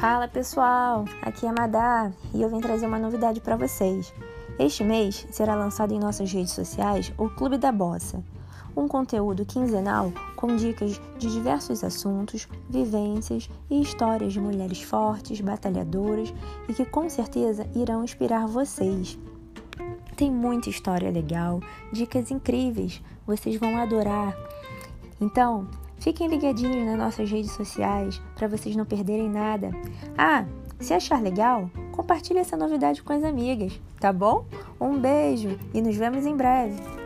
Fala pessoal, aqui é Madá e eu vim trazer uma novidade para vocês. Este mês será lançado em nossas redes sociais o Clube da Bossa, um conteúdo quinzenal com dicas de diversos assuntos, vivências e histórias de mulheres fortes, batalhadoras e que com certeza irão inspirar vocês. Tem muita história legal, dicas incríveis, vocês vão adorar. Então, Fiquem ligadinhos nas nossas redes sociais para vocês não perderem nada. Ah, se achar legal, compartilhe essa novidade com as amigas, tá bom? Um beijo e nos vemos em breve.